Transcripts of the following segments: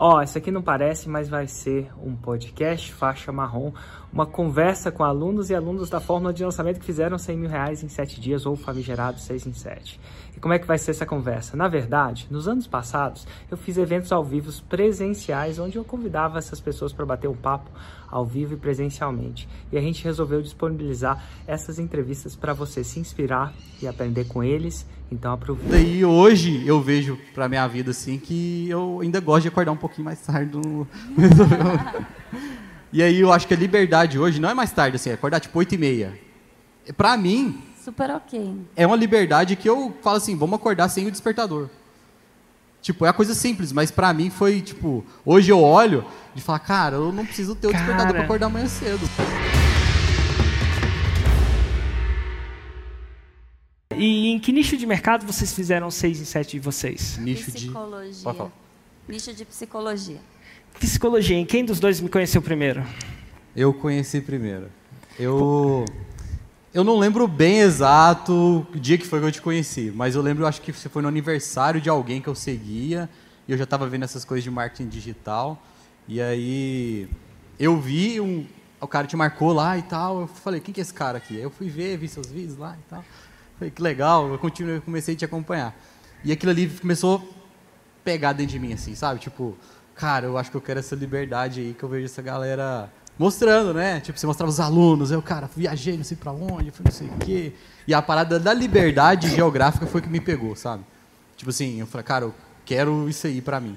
Ó, oh, isso aqui não parece, mas vai ser um podcast faixa marrom, uma conversa com alunos e alunos da fórmula de lançamento que fizeram 100 mil reais em 7 dias ou famigerado 6 em 7. E como é que vai ser essa conversa? Na verdade, nos anos passados, eu fiz eventos ao vivo presenciais, onde eu convidava essas pessoas para bater um papo ao vivo e presencialmente. E a gente resolveu disponibilizar essas entrevistas para você se inspirar e aprender com eles. Então aproveita. E hoje eu vejo para minha vida assim que eu ainda gosto de acordar um pouquinho mais tarde. No... e aí eu acho que a liberdade hoje não é mais tarde assim, é acordar tipo 8 e meia. Para mim, super ok. É uma liberdade que eu falo assim, vamos acordar sem o despertador. Tipo, é a coisa simples, mas para mim foi, tipo, hoje eu olho e falo, cara, eu não preciso ter o cara... despertador para acordar amanhã cedo. E em que nicho de mercado vocês fizeram 6 em 7 de vocês? Nicho psicologia. de... Psicologia. Nicho de psicologia. Psicologia. Em quem dos dois me conheceu primeiro? Eu conheci primeiro. Eu... Eu não lembro bem exato o dia que foi que eu te conheci, mas eu lembro, acho que você foi no aniversário de alguém que eu seguia, e eu já estava vendo essas coisas de marketing digital, e aí eu vi, um, o cara te marcou lá e tal, eu falei, quem que é esse cara aqui? Aí eu fui ver, vi seus vídeos lá e tal, falei, que legal, eu continuei, comecei a te acompanhar. E aquilo ali começou a pegar dentro de mim, assim, sabe? Tipo, cara, eu acho que eu quero essa liberdade aí, que eu vejo essa galera mostrando, né? Tipo, você mostrava os alunos, eu, cara, viajei, não sei para onde, fui não sei o quê. E a parada da liberdade geográfica foi que me pegou, sabe? Tipo assim, eu falei, cara, eu quero isso aí para mim.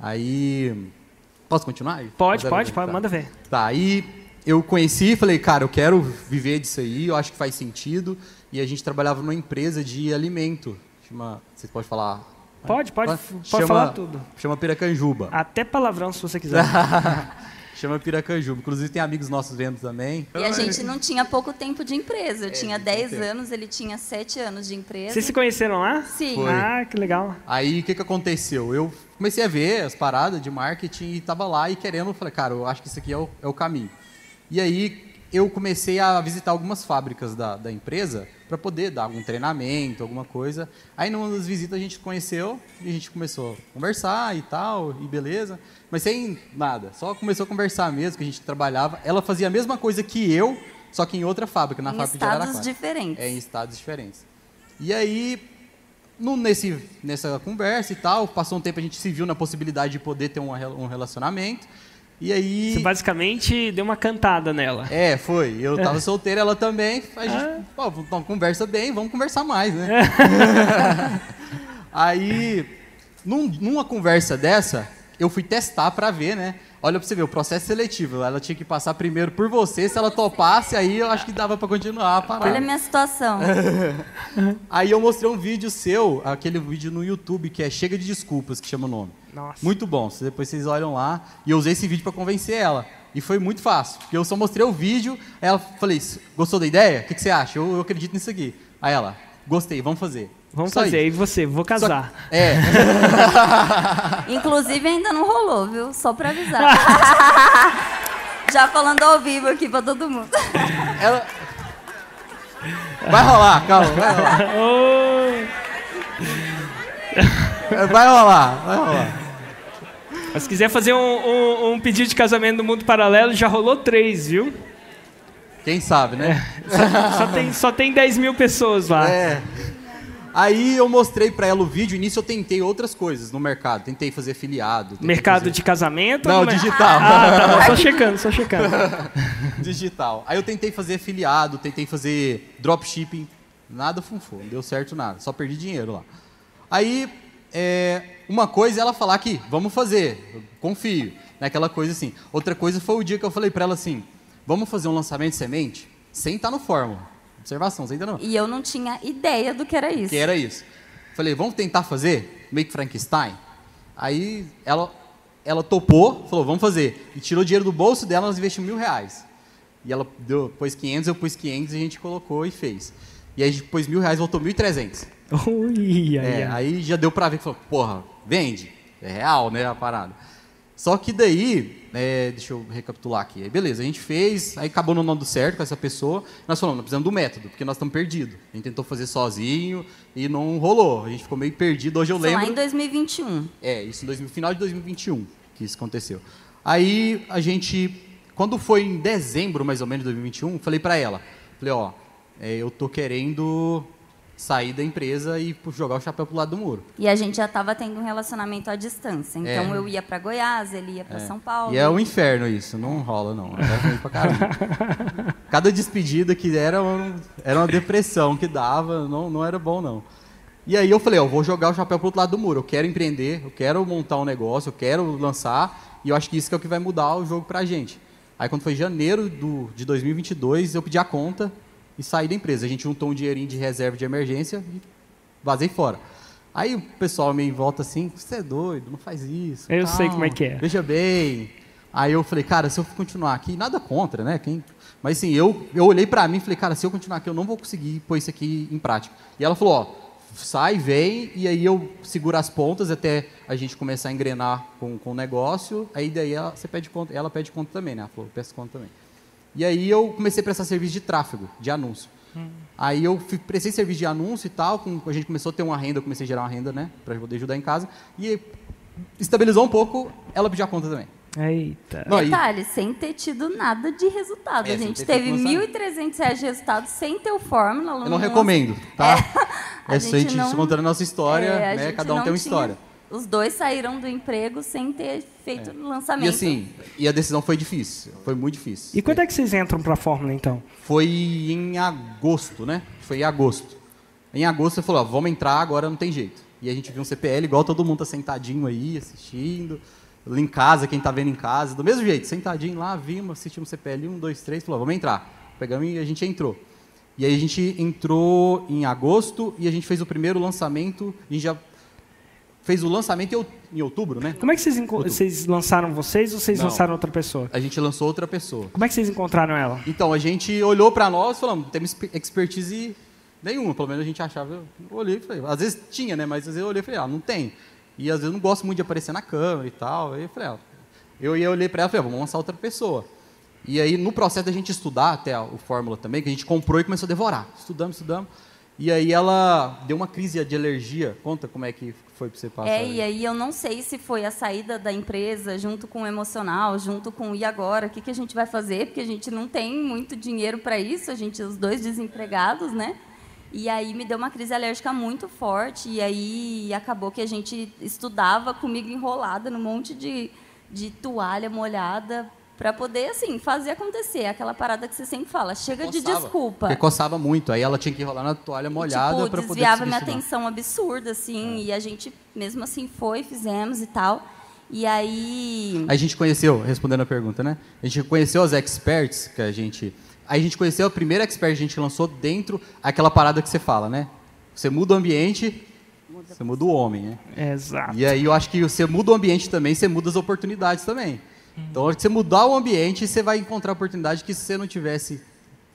Aí, posso continuar? Pode, pode, pode, tá. manda ver. Tá, aí eu conheci e falei, cara, eu quero viver disso aí, eu acho que faz sentido. E a gente trabalhava numa empresa de alimento. Chama, você pode falar Pode, pode, pode chama, falar tudo. Chama Piracanjuba. Até palavrão, se você quiser. Chama Piracanjuba. Inclusive tem amigos nossos vendo também. E a gente não tinha pouco tempo de empresa. Eu é, tinha 10 anos, ele tinha 7 anos de empresa. Vocês se conheceram lá? Sim. Foi. Ah, que legal. Aí o que, que aconteceu? Eu comecei a ver as paradas de marketing e estava lá e querendo, falei, cara, eu acho que isso aqui é o, é o caminho. E aí eu comecei a visitar algumas fábricas da, da empresa para poder dar algum treinamento, alguma coisa. Aí numa das visitas a gente conheceu e a gente começou a conversar e tal, e beleza. Mas sem nada, só começou a conversar mesmo, que a gente trabalhava. Ela fazia a mesma coisa que eu, só que em outra fábrica, na em fábrica de Araraquara. estados diferentes. É, em estados diferentes. E aí, no, nesse, nessa conversa e tal, passou um tempo a gente se viu na possibilidade de poder ter um, um relacionamento. E aí. Você basicamente deu uma cantada nela. É, foi. Eu tava solteira, ela também. A gente, ah. pô, então, conversa bem, vamos conversar mais, né? aí, num, numa conversa dessa, eu fui testar para ver, né? Olha para você ver, o processo seletivo. Ela tinha que passar primeiro por você. Se ela topasse, aí eu acho que dava para continuar a parada. Olha a minha situação. aí eu mostrei um vídeo seu, aquele vídeo no YouTube que é Chega de Desculpas, que chama o nome. Nossa. Muito bom. Depois vocês olham lá. E eu usei esse vídeo para convencer ela. E foi muito fácil, porque eu só mostrei o vídeo. Aí ela falei: Gostou da ideia? O que, que você acha? Eu, eu acredito nisso aqui. Aí ela: Gostei, vamos fazer. Vamos Só fazer. Isso. E você? Vou casar. Só... É. Inclusive ainda não rolou, viu? Só para avisar. Já falando ao vivo aqui para todo mundo. Ela... Vai rolar, calma, vai rolar. Vai rolar, vai rolar. Mas se quiser fazer um, um, um, pedido de casamento no mundo paralelo, já rolou três, viu? Quem sabe, né? É, só, só, tem, só tem 10 mil pessoas lá. É. Aí eu mostrei para ela o vídeo, e nisso eu tentei outras coisas no mercado. Tentei fazer filiado. Mercado fazer... de casamento? Não, digital. Ah, tá só checando, só checando. digital. Aí eu tentei fazer afiliado, tentei fazer dropshipping. Nada funfou, não deu certo nada. Só perdi dinheiro lá. Aí é, uma coisa é ela falar que vamos fazer, confio, naquela coisa assim. Outra coisa foi o dia que eu falei para ela assim, vamos fazer um lançamento de semente sem estar tá no fórmula. Observação, você ainda não. E eu não tinha ideia do que era isso. Que era isso. Falei, vamos tentar fazer meio que Frankenstein. Aí ela, ela topou, falou, vamos fazer. E tirou dinheiro do bolso dela, nós investimos mil reais. E ela deu, pôs 500, eu pus 500 e a gente colocou e fez. E aí a gente pôs mil reais, voltou 1.300. Ui, é, aí já deu pra ver que falou, porra, vende. É real, né, a parada. Só que daí, é, deixa eu recapitular aqui. Aí, beleza, a gente fez, aí acabou não dando certo com essa pessoa. Nós falamos, nós precisamos do método, porque nós estamos perdidos. A gente tentou fazer sozinho e não rolou. A gente ficou meio perdido. Hoje eu lembro. lá em 2021. É, isso em 2000, final de 2021 que isso aconteceu. Aí a gente, quando foi em dezembro mais ou menos de 2021, falei para ela, falei, ó, é, eu tô querendo sair da empresa e jogar o chapéu pro lado do muro. E a gente já estava tendo um relacionamento à distância. Então É. eu ia para Goiás, ele ia para São Paulo. E é um inferno isso, não rola não. É. Cada despedida que era, era uma depressão que dava, não, não era bom não. E aí eu falei, eu vou jogar o chapéu pro outro lado do muro. Eu quero empreender, eu quero montar um negócio, eu quero lançar, e eu acho que isso que é o que vai mudar o jogo pra gente. Aí quando foi janeiro do, de 2022, eu pedi a conta e saí da empresa. A gente juntou um dinheirinho de reserva de emergência e vazei fora. Aí o pessoal me volta assim, você é doido, não faz isso. Eu sei calma, como é que é. Veja bem. Aí eu falei, cara, se eu continuar aqui, nada contra, né? Quem... Mas assim, eu, eu olhei pra mim e falei, cara, se eu continuar aqui, eu não vou conseguir pôr isso aqui em prática. E ela falou, ó, sai, vem, e aí eu seguro as pontas até a gente começar a engrenar com, com o negócio. Aí daí ela, você pede conta, ela pede conta também, né? Ela falou, peço conta também. E aí eu comecei a prestar serviço de tráfego, de anúncio. Aí eu fui, prestei serviço de anúncio e tal, com, a gente começou a ter uma renda, eu comecei a gerar uma renda, né, para poder ajudar em casa. E estabilizou um pouco, ela pediu a conta também. Eita. Não, Detalhe, sem ter tido nada de resultado. É, a gente teve 1.300 reais de resultado sem ter o fórmula. eu não recomendo, tá? a É, só a gente gente não- contando a nossa história, É, a né? Cada um não tem uma tinha- história. Os dois saíram do emprego sem ter feito o lançamento. E assim, e a decisão foi difícil, foi muito difícil. E quando é que vocês entram pra Fórmula, então? Foi em agosto, né? Foi em agosto. Em agosto você falou, ó, vamos entrar, agora não tem jeito. E a gente viu um CPL, igual todo mundo tá sentadinho aí, assistindo. Em casa, quem tá vendo em casa, do mesmo jeito, sentadinho lá, vimos, assistimos CPL, um, dois, três, falou, vamos entrar. Pegamos e a gente entrou. E aí a gente entrou em agosto e a gente fez o primeiro lançamento, a gente já fez o lançamento em out- em outubro, né? Como é que vocês, vocês lançaram vocês ou vocês Não. lançaram outra pessoa? A gente lançou outra pessoa. Como é que vocês encontraram ela? Então, a gente olhou para nós e falamos, não temos exper- expertise nenhuma, pelo menos a gente achava, eu olhei e falei, às vezes tinha, né, mas às vezes eu olhei e falei, ah, não tem. E às vezes eu não gosto muito de aparecer na câmera e tal, aí eu falei, ah, eu ia olhei para ela e falei, ah, vamos lançar outra pessoa. E aí, no processo da gente estudar até a- o Fórmula também, que a gente comprou e começou a devorar, estudamos, estudamos, e aí ela deu uma crise de alergia, conta como é que foi para você passar. É, e aí eu não sei se foi a saída da empresa junto com o emocional, junto com o e agora, o que, que a gente vai fazer? Porque a gente não tem muito dinheiro para isso, a gente, os dois desempregados, né? E aí me deu uma crise alérgica muito forte, e aí acabou que a gente estudava comigo enrolada num monte de, de toalha molhada para poder, assim, fazer acontecer. Aquela parada que você sempre fala, chega de Coçava, desculpa. Porque coçava muito, aí ela tinha que rolar na toalha molhada tipo, para poder desviava minha atenção absurda, assim, e a gente, mesmo assim, foi, fizemos e tal. E aí... A gente conheceu, respondendo a pergunta, né? A gente conheceu as experts que a gente. Aí a gente conheceu a primeira expert que a gente lançou dentro aquela parada que você fala, né? Você muda o ambiente, você muda o homem, né? Exato. E aí eu acho que você muda o ambiente também, você muda as oportunidades também. Então, na hora que você mudar o ambiente, você vai encontrar oportunidade que se você não tivesse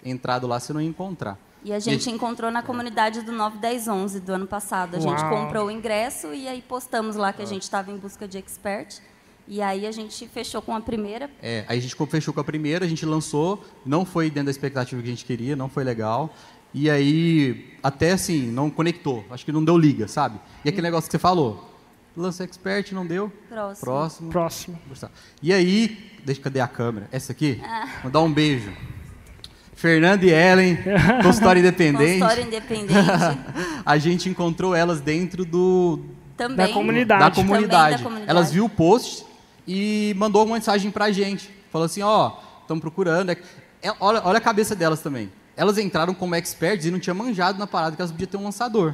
entrado lá, você não ia encontrar. E a gente encontrou na comunidade do 91011 do ano passado. A gente Uau. comprou o ingresso e aí postamos lá que a gente estava em busca de expert. E aí a gente fechou com a primeira. É, aí a gente fechou com a primeira, a gente lançou, não foi dentro da expectativa que a gente queria, não foi legal. E aí, até assim, não conectou. Acho que não deu liga, sabe? E aquele negócio que você falou, lança expert, não deu. Próximo. Próximo. Próximo. E aí, deixa cadê a câmera? Essa aqui? Mandar um beijo. Fernanda e Ellen, consultório independente. Consultório independente. a gente encontrou elas dentro do, Também. Da comunidade. da comunidade. da comunidade. Elas viu o post e mandou uma mensagem pra gente. Falou assim, ó, estamos procurando. É- é- olha, olha a cabeça delas também. Elas entraram como experts e não tinham manjado na parada que elas podiam ter um lançador.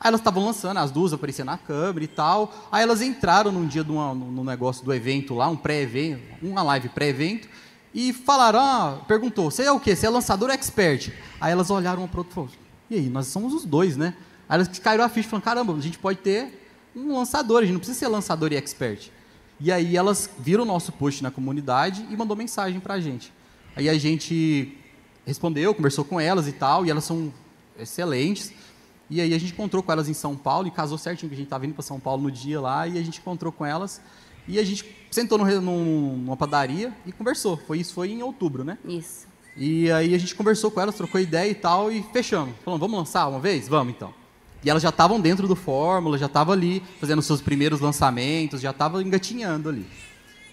Aí elas estavam lançando, as duas apareciam na câmera e tal. Aí elas entraram num dia uma- no negócio do evento lá, um pré-evento, uma live pré-evento, e falaram, ah, perguntou, você é o quê? Você é lançador expert? Aí elas olharam uma para outra e falaram, e aí, nós somos os dois, né? Aí elas caíram a ficha falaram, caramba, a gente pode ter um lançador, a gente não precisa ser lançador e expert. E aí elas viram o nosso post na comunidade e mandou mensagem pra gente. Aí a gente respondeu, conversou com elas e tal, e elas são excelentes. E aí a gente encontrou com elas em São Paulo e casou certinho que a gente estava indo para São Paulo no dia lá e a gente encontrou com elas E a gente sentou no, num, numa padaria e conversou. Foi isso foi em outubro, né? Isso. E aí a gente conversou com elas, trocou ideia e tal, e fechamos. Falamos, vamos lançar uma vez? Vamos então. E elas já estavam dentro do Fórmula, já estavam ali fazendo seus primeiros lançamentos, já estavam engatinhando ali.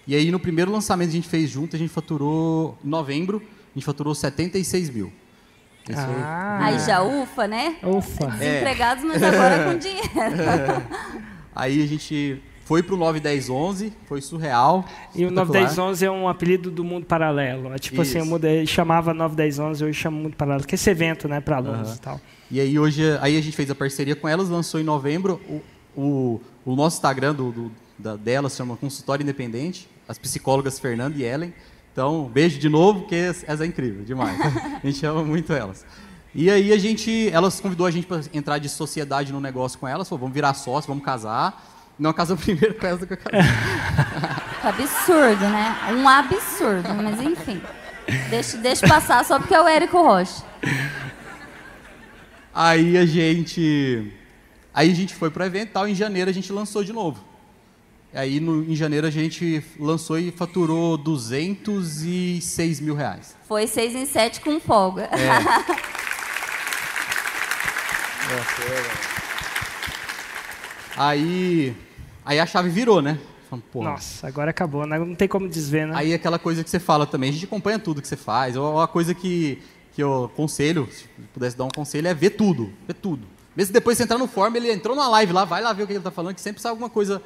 E aí no primeiro lançamento que a gente fez junto, a gente faturou, em novembro, a gente faturou 76 mil. Foi- Ah, Aí já ufa, né? ufa. Desempregados, mas agora com dinheiro. Aí a gente foi pro 91011, foi surreal. E o espetacular. 91011 é um apelido do mundo paralelo. É tipo assim, eu Isso. mudei, chamava 91011, hoje chamo mundo paralelo, que é esse evento, né, para alunos Aham. e tal. E aí hoje aí a gente fez a parceria com elas, lançou em novembro o, o, o nosso Instagram do, do, da, delas chama Consultório Independente, as psicólogas Fernanda e Ellen. Então, beijo de novo, porque essa é incrível, demais. a gente ama muito elas. E aí a gente, elas convidou a gente para entrar de sociedade no negócio com elas, falou, vamos virar sócio, vamos casar. Não casamos primeiro com elas do que eu casei. Absurdo, né? Um absurdo, mas enfim. Deixa, deixa passar só porque é o Érico Rocha. Aí a gente. Aí a gente foi pro evento e tal, em janeiro a gente lançou de novo. Aí no, em janeiro a gente lançou e faturou 206 mil reais. Foi seis em sete com folga. Aí. Aí a chave virou, né? Porra. Nossa, agora acabou, né? não tem como desver, né? Aí aquela coisa que você fala também, a gente acompanha tudo que você faz. Ou uma coisa que, que eu aconselho, se pudesse dar um conselho, é ver tudo. Ver tudo. Mesmo se depois você entrar no fórum, ele entrou numa live lá, vai lá ver o que ele tá falando, que sempre sai alguma coisa.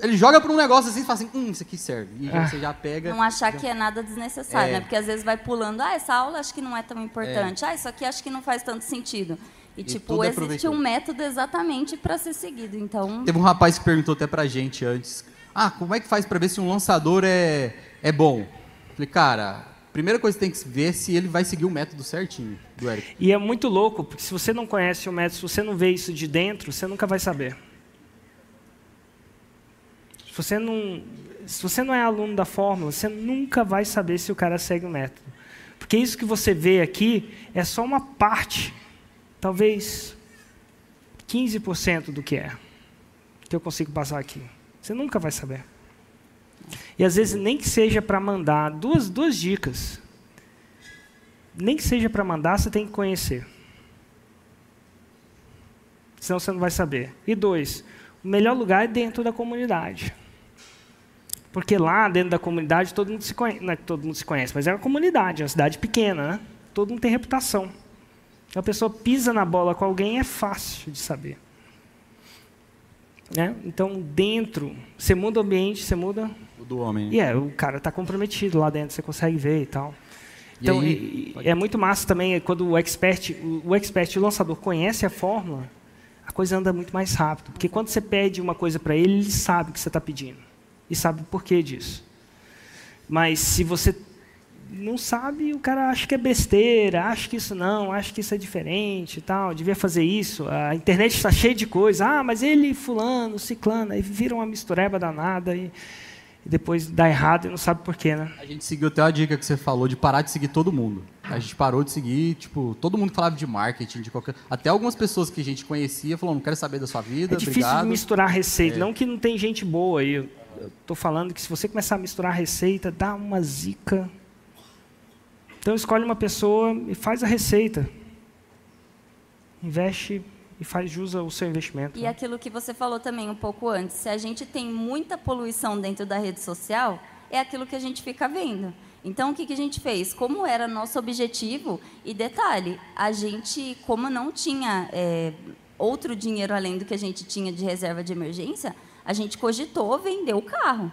Ele joga pra um negócio assim e fala assim, hum, isso aqui serve. E já- Ah. você já pega. Não achar que é nada desnecessário, É. né? Porque às vezes vai pulando, ah, essa aula acho que não é tão importante, ah, isso aqui acho que não faz tanto sentido. E, tipo, tudo é existe um método exatamente para ser seguido. Então, Teve um rapaz que perguntou até pra gente antes: Ah, como é que faz pra ver se um lançador é, é bom? Falei, cara, primeira coisa que tem que ver é se ele vai seguir o método certinho do Eric. E é muito louco, porque se você não conhece o método, se você não vê isso de dentro, você nunca vai saber. Se você não, se você não é aluno da fórmula, você nunca vai saber se o cara segue o método. Porque isso que você vê aqui é só uma parte, talvez 15% do que é, que eu consigo passar aqui. Você nunca vai saber. E às vezes nem que seja para mandar duas, duas dicas. Nem que seja para mandar, você tem que conhecer. Senão você não vai saber. E dois, o melhor lugar é dentro da comunidade. Porque lá, dentro da comunidade, todo mundo se conhece. Não é que todo mundo se conhece, mas é uma comunidade, é uma cidade pequena, né? Todo mundo tem reputação. A pessoa pisa na bola com alguém é fácil de saber. Né? Então, dentro, você muda o ambiente, você muda O do homem. né? e é, o cara está comprometido lá dentro, você consegue ver e tal. E Então, aí- e- é muito massa também é quando o expert, o, o expert, o lançador conhece a fórmula, a coisa anda muito mais rápido. Porque quando você pede uma coisa para ele, ele sabe o que você está pedindo. E sabe o porquê disso. Mas se você não sabe, o cara acha que é besteira, acha que isso não, acha que isso é diferente e tal, devia fazer isso. A internet está cheia de coisa. Ah, mas ele, fulano, ciclano, aí vira uma mistureba danada e, e depois dá errado e não sabe porquê, né? A gente seguiu até a dica que você falou de parar de seguir todo mundo. A gente parou de seguir, tipo, todo mundo falava de marketing, de qualquer. Até algumas pessoas que a gente conhecia falou, não quero saber da sua vida, É difícil obrigado. misturar receita. Não que não tem gente boa aí. Estou falando que se você começar a misturar receita, dá uma zica. Então escolhe uma pessoa e faz a receita. Investe e faz usa o seu investimento. E né? aquilo que você falou também um pouco antes, se a gente tem muita poluição dentro da rede social, é aquilo que a gente fica vendo. Então, o que, que a gente fez? Como era nosso objetivo, e detalhe, a gente, como não tinha é, outro dinheiro além do que a gente tinha de reserva de emergência, a gente cogitou vender o carro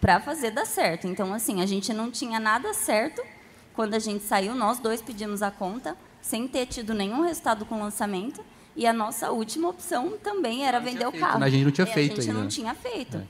para fazer dar certo. Então, assim, a gente não tinha nada certo quando a gente saiu, nós dois pedimos a conta, sem ter tido nenhum resultado com o lançamento, e a nossa última opção também era vender o feito, carro. né? A gente não tinha É, feito A gente ainda. não tinha feito.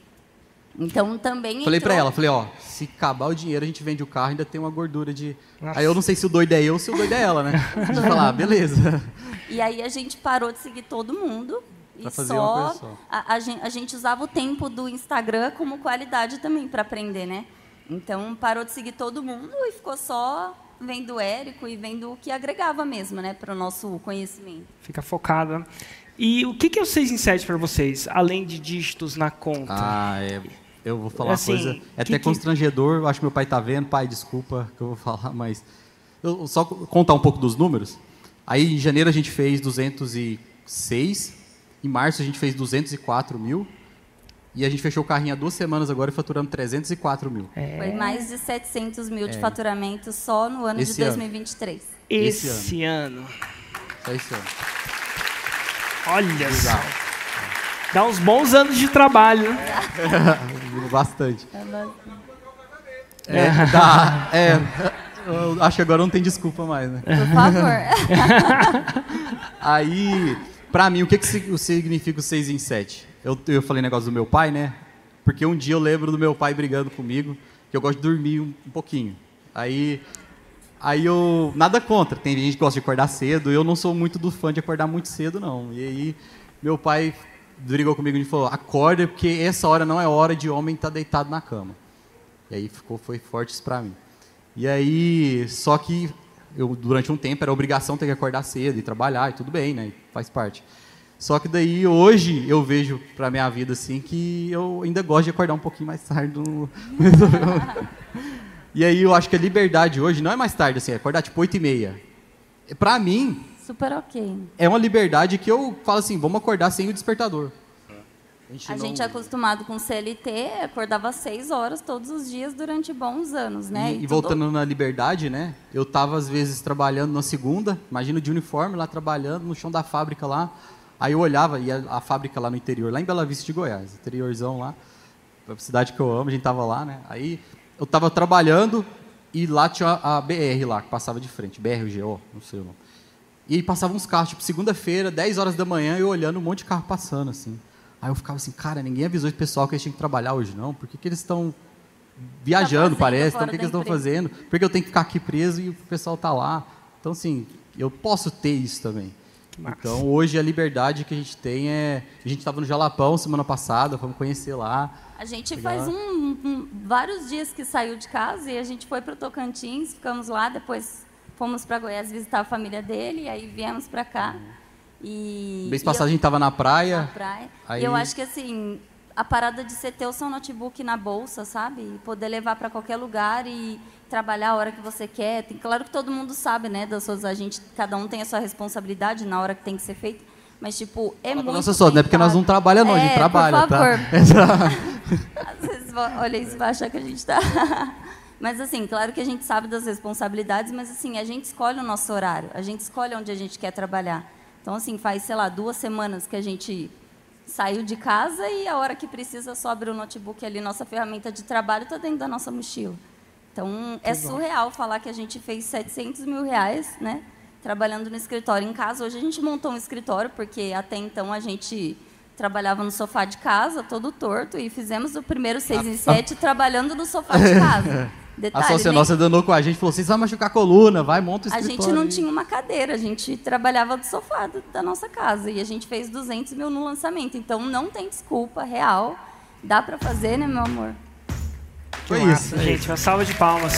Então também Falei pra entrou- ela, falei, ó, se acabar o dinheiro, a gente vende o carro, ainda tem uma gordura de. Nossa. Aí eu não sei se o doido é eu ou se o doido é ela, né? Falar, ah, beleza. E aí a gente parou de seguir todo mundo. E só, só. A, a gen- a gente usava o tempo do Instagram como qualidade também para aprender, né? Então parou de seguir todo mundo e ficou só vendo o Érico e vendo o que agregava mesmo, né, para o nosso conhecimento. Fica focado. né? E o que que é o 6 em 7 para vocês, além de dígitos na conta? Ah, é. Eu vou falar Assim, uma coisa. É que até que- constrangedor, eu acho que meu pai tá vendo. Pai, desculpa que eu vou falar, mas. Eu só contar um pouco dos números. Aí em janeiro a gente fez 206, em março a gente fez 204 mil. E a gente fechou o carrinho há duas semanas agora e faturamos 304 mil. Foi mais de 700 mil de faturamento só no ano É. Esse de ano. 2023. Esse, esse ano. Só isso aí. Olha só. Dá uns bons anos de trabalho, né? Bastante. É, tá, é, eu acho que agora não tem desculpa mais, né? Por favor. Aí, pra mim, o que, que sig- significa o 6 em 7? Eu, eu falei negócio do meu pai, né? Porque um dia eu lembro do meu pai brigando comigo, que eu gosto de dormir um, um pouquinho. Aí, aí eu. Nada contra, tem gente que gosta de acordar cedo, eu não sou muito do fã de acordar muito cedo, não. E aí, meu pai brigou comigo e falou: acorda, porque essa hora não é hora de homem estar deitado na cama. E aí ficou, foi forte isso pra mim. E aí, só que eu, durante um tempo era obrigação ter que acordar cedo e trabalhar, e tudo bem, né? Faz parte. Só que daí, hoje, eu vejo pra minha vida, assim, que eu ainda gosto de acordar um pouquinho mais tarde. no- e aí, eu acho que a liberdade hoje não é mais tarde, assim, é acordar tipo 8 e meia. Pra mim, Super ok. é uma liberdade que eu falo assim, vamos acordar sem o despertador. A não- gente é acostumado com CLT, acordava às 6 horas todos os dias durante bons anos, né? E, e tudo- voltando na liberdade, né? Eu tava às vezes trabalhando na segunda, imagina de uniforme lá trabalhando no chão da fábrica lá. Aí eu olhava e a, a fábrica lá no interior, lá em Bela Vista de Goiás, interiorzão lá, a cidade que eu amo, a gente tava lá, né? Aí eu tava trabalhando e lá tinha a, a BR lá que passava de frente, BR GO, não sei o nome. E aí passavam uns carros, tipo, segunda-feira, 10 horas da manhã, eu olhando um monte de carro passando, assim. Aí eu ficava assim, cara, ninguém avisou esse pessoal que eles tinham que trabalhar hoje, não? Por que, que eles estão viajando, fazendo parece? Então, o que, que eles estão fazendo? Por que eu tenho que ficar aqui preso e o pessoal tá lá? Então, assim, eu posso ter isso também. Então, hoje, a liberdade que a gente tem é... A gente estava no Jalapão semana passada, fomos conhecer lá. A gente Legal. faz um, um- vários dias que saiu de casa e a gente foi para o Tocantins, ficamos lá, depois fomos para Goiás visitar a família dele, e aí viemos para cá. E, Mês passado a gente estava na praia. na praia. aí- E eu acho que assim, a parada de você ter o seu notebook na bolsa, sabe? E poder levar para qualquer lugar e trabalhar a hora que você quer. Tem, claro que todo mundo sabe, né, das suas a gente, cada um tem a sua responsabilidade na hora que tem que ser feito. Mas, tipo, é muito. Nossa, só, não é porque nós não trabalhamos, não, a gente É, trabalha, por tá? favor. Às vezes, olha isso, vai achar que a gente está. Mas, assim, claro que a gente sabe das responsabilidades, mas, assim, a gente escolhe o nosso horário, a gente escolhe onde a gente quer trabalhar. Então, assim, faz, sei lá, duas semanas que a gente saiu de casa e a hora que precisa só abre o notebook ali, nossa ferramenta de trabalho está dentro da nossa mochila. Então, é surreal falar que a gente fez 700 mil reais, né? Trabalhando no escritório em casa. Hoje a gente montou um escritório, porque até então a gente trabalhava no sofá de casa, todo torto, e fizemos o primeiro 6 em 7 trabalhando no sofá de casa. Detalhe, A sócia nem- nossa danou com a gente, falou, vocês vão machucar a coluna, vai, monta o a gente não aí." tinha uma cadeira, a gente trabalhava do sofá do- da nossa casa e a gente fez 200 mil no lançamento. Então não tem desculpa real. Dá para fazer, né, meu amor? Foi isso. gente. Uma salva de palmas.